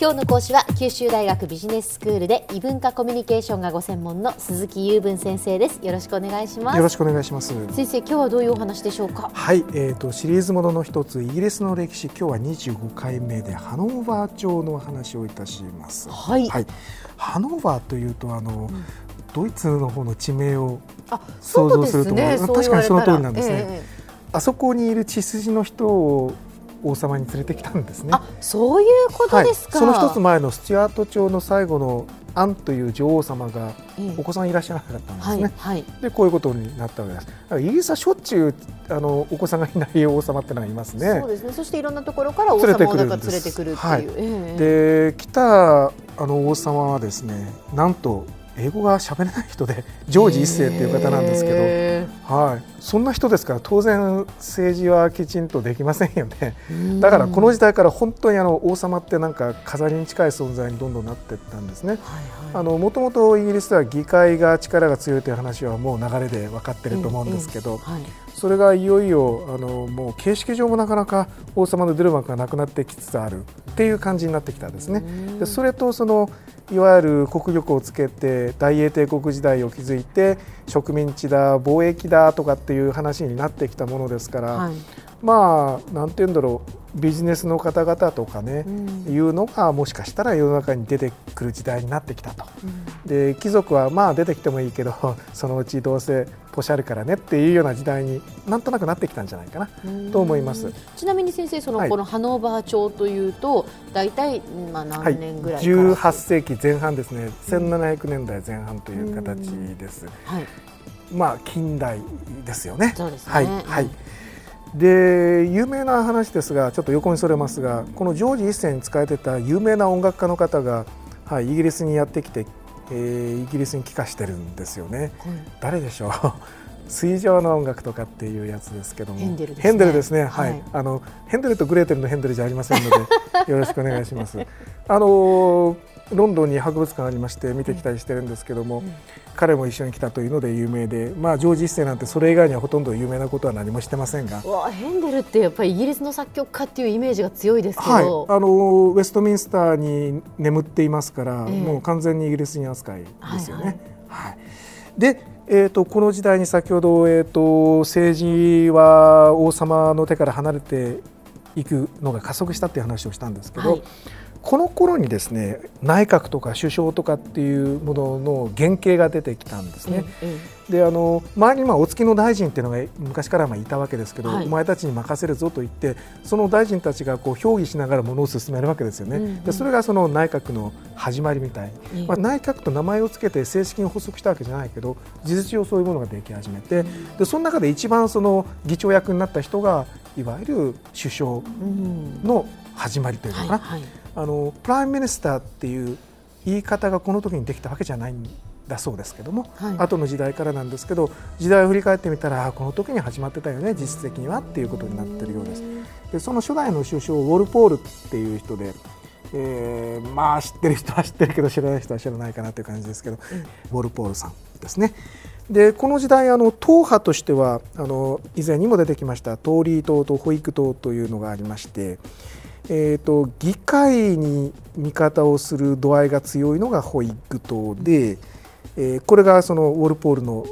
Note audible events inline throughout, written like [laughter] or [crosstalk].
今日の講師は九州大学ビジネススクールで異文化コミュニケーションがご専門の鈴木雄文先生です。よろしくお願いします。よろしくお願いします。先生今日はどういうお話でしょうか？はい、えーと、シリーズものの一つイギリスの歴史。今日は25回目でハノーバー朝の話をいたします。はい、はい、ハノーバーというとあの、うん、ドイツの方の地名を想像すると、ね、確かにその通りなんですね、えー、あそこにいる血筋の人を王様に連れてきたんですね。あそういうことですか、はい、その一つ前のスチュアート朝の最後のアンという女王様がお子さんいらっしゃらなかったんですね、はいはい、でこういうことになったわけです。イギリスはしょっちゅうあのお子さんがいない王様ってのがいますね。そうですね。そしていろんなところから王様を連れてくるっていう、はい。えー、で来たあの王様はですねなんと英語が喋れない人で [laughs] ジョージ一世っていう方なんですけど、はい、そんな人ですから当然政治はきちんとできませんよね。だからこの時代から本当にあの王様ってなんか飾りに近い存在にどんどんなっていったんですね。もともとイギリスでは議会が力が強いという話はもう流れで分かっていると思うんですけど、それがいよいよあのもう形式上もなかなか王様の出る幕がなくなってきつつあるっていう感じになってきたんですね。でそれとそのいわゆる国力をつけて大英帝国時代を築いて植民地だ貿易だとかっていう話になってきたものですから、はい、まあなんて言うんだろうビジネスの方々とかね、うん、いうのがもしかしたら世の中に出てくる時代になってきたと、うん、で貴族はまあ出てきてもいいけど [laughs] そのうちどうせポシャるからねっていうような時代になんとなくなってきたんじゃないかなと思います。ちなみに先生その、このハノーバー朝というと大体まあ何年ぐらいか、はい、18世紀前半ですね。1700年代前半という形です。はい。まあ近代ですよね。そうですね。はい、はい、で有名な話ですがちょっと横にそれますがこのジョージ一世に仕えてた有名な音楽家の方が、はい、イギリスにやってきて、えー、イギリスに帰化してるんですよね。はい、誰でしょう？水上の音楽とかっていうやつですけども。ヘンデルですね。ヘンデルですね、はい、はい、あのヘンデルとグレーテルのヘンデルじゃありませんのでよろしくお願いします。あのロンドンに博物館ありまして見てきたりしてるんですけども、うん、彼も一緒に来たというので有名で、まあ、ジョージ一世なんてそれ以外にはほとんど有名なことは何もしてませんが。わヘンデルってやっぱりイギリスの作曲家っていうイメージが強いですけど、はい、あのウェストミンスターに眠っていますから、えー、もう完全にイギリスに扱いですよね。はい、はい、でえーと、この時代に先ほど、えーと政治は王様の手から離れていくのが加速したっていう話をしたんですけど、はい、この頃にですね内閣とか首相とかっていうものの原型が出てきたんですね。であの周りにまあお付きの大臣っていうのが昔からまあいたわけですけど、はい、お前たちに任せるぞと言ってその大臣たちがこう評議しながらものを進めるわけですよね。うんうん、でそれがその内閣の始まりみたい、うん、まあ、内閣と名前を付けて正式に発足したわけじゃないけど事実上そういうものができ始めて、でその中で一番その議長役になった人がいわゆる首相の始まりというのかな、はいはい、あの prime minister っていう言い方がこの時にできたわけじゃないんだそうですけども、はい、後の時代からなんですけど時代を振り返ってみたらこの時に始まってたよね実質的にはっていうことになっているようです。でその初代の首相ウォルポールっていう人でえー、まあ知ってる人は知ってるけど知らない人は知らないかなという感じですけど、うん、ウォルポールさんですね。でこの時代あの党派としてはあの以前にも出てきましたトーリー党と保育党というのがありまして、えーと、議会に味方をする度合いが強いのがホイッグ党で、えー、これがそのウォルポールの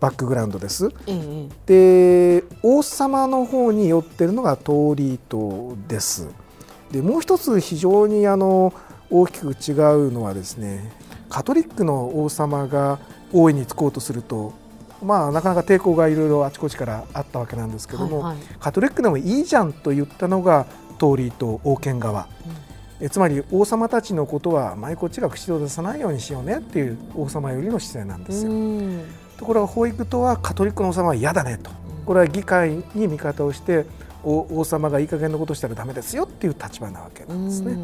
バックグラウンドです。で王様の方に寄ってるのがトーリー党です。でもう一つ非常にあの大きく違うのはですねカトリックの王様が大いにつこうとするとまあ、なかなか抵抗がいろいろあちこちからあったわけなんですけども、はいはい、カトリックでもいいじゃんと言ったのがトーリーと王権側、うん、えつまり王様たちのことはあまりこっちが口を出さないようにしようねっていう王様よりの姿勢なんですよ。ところが保育とはカトリックの王様は嫌だねと。これは議会に味方をして王様がいい加減なことしたらだめですよっていう立場なわけなんですね。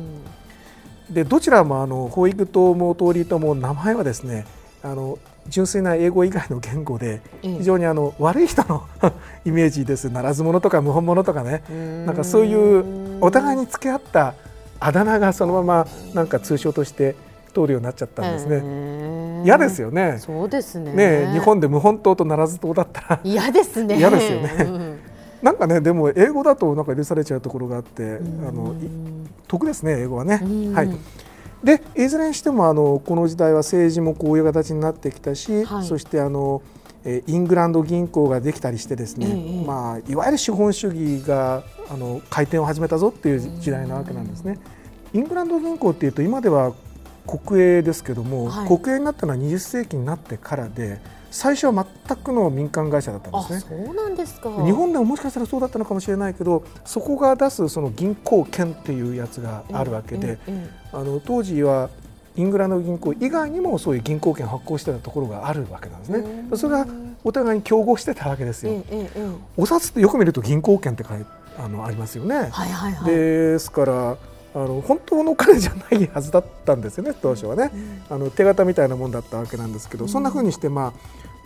でどちらもあの保育ともトーリーとも名前はですねあの純粋な英語以外の言語で非常にあの悪い人の [laughs] イメージですならず者とか謀反者とかねなんかそういうお互いに付き合ったあだ名がそのままなんか通称として通るようになっちゃったんですね。嫌ですよね。そうですね。ね日本で謀反党とならず党だったら嫌ですね。嫌ですよね。なんかねでも英語だとなんか許されちゃうところがあってあの得ですね英語はね。はい、でいずれにしてもあのこの時代は政治もこういう形になってきたし、はい、そしてあのイングランド銀行ができたりしてですね、ええ、まあ、いわゆる資本主義があの回転を始めたぞっていう時代なわけなんですね。イングランド銀行っていうと今では国営ですけども、はい、国営になったのは20世紀になってからで最初は全くの民間会社だったんですね。そうなんですか日本でももしかしたらそうだったのかもしれないけどそこが出すその銀行券っていうやつがあるわけで、あの当時はイングランド銀行以外にもそういう銀行券発行してたところがあるわけなんですね。それがお互いに競合してたわけですよ。お札ってよく見ると銀行券って書いあのありますよね。はいはいはい、ですからあの本当のお金じゃないはずだったんですよね当初はね、あの手形みたいなもんだったわけなんですけど、そんなふうにしてま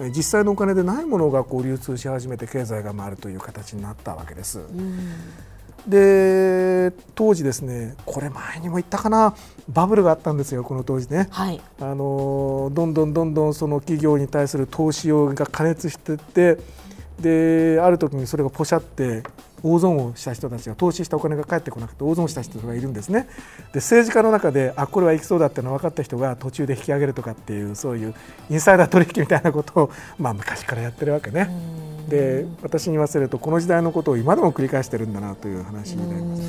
あ実際のお金でないものがこう流通し始めて経済が回るという形になったわけです。で当時ですねこれ前にも言ったかなバブルがあったんですよこの当時ね、はい、あのどんどんどんどんその企業に対する投資が過熱していってである時にそれがポシャって大損をした人たちが投資したお金が返ってこなくて大損した人がいるんですね。で政治家の中であこれはいきそうだっての分かった人が途中で引き上げるとかっていうそういうインサイダー取引みたいなことを、[laughs] まあ、昔からやってるわけね。で私に言わせるとこの時代のことを今でも繰り返してるんだなという話になります。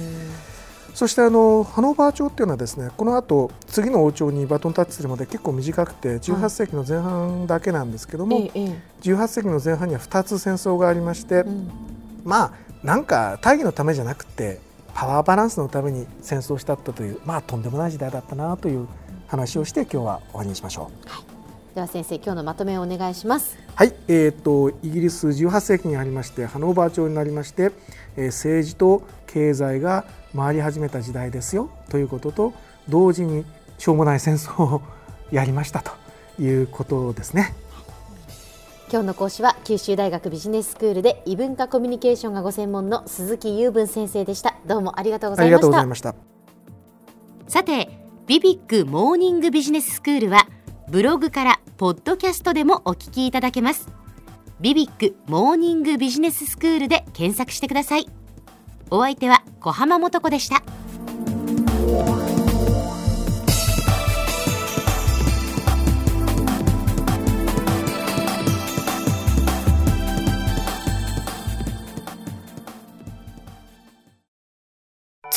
そしてあのハノーバー朝っていうのはですねこの後次の王朝にバトンタッチするまで結構短くて18世紀の前半だけなんですけども、18世紀の前半には2つ戦争がありまして、まあなんか大義のためじゃなくてパワーバランスのために戦争したったというまあとんでもない時代だったなという話をして今日は終わりにしましょう。はいでは先生今日のまとめをお願いしますはいえーと、イギリス18世紀にありましてハノーバー朝になりまして、えー、政治と経済が回り始めた時代ですよということと同時にしょうもない戦争をやりましたということですね。今日の講師は九州大学ビジネススクールで異文化コミュニケーションがご専門の鈴木雄文先生でした。どうもありがとうございました。さてビビックモーニングビジネススクールはブログからポッドキャストでもお聞きいただけます。ビビックモーニングビジネススクールで検索してください。お相手は小浜もとこでした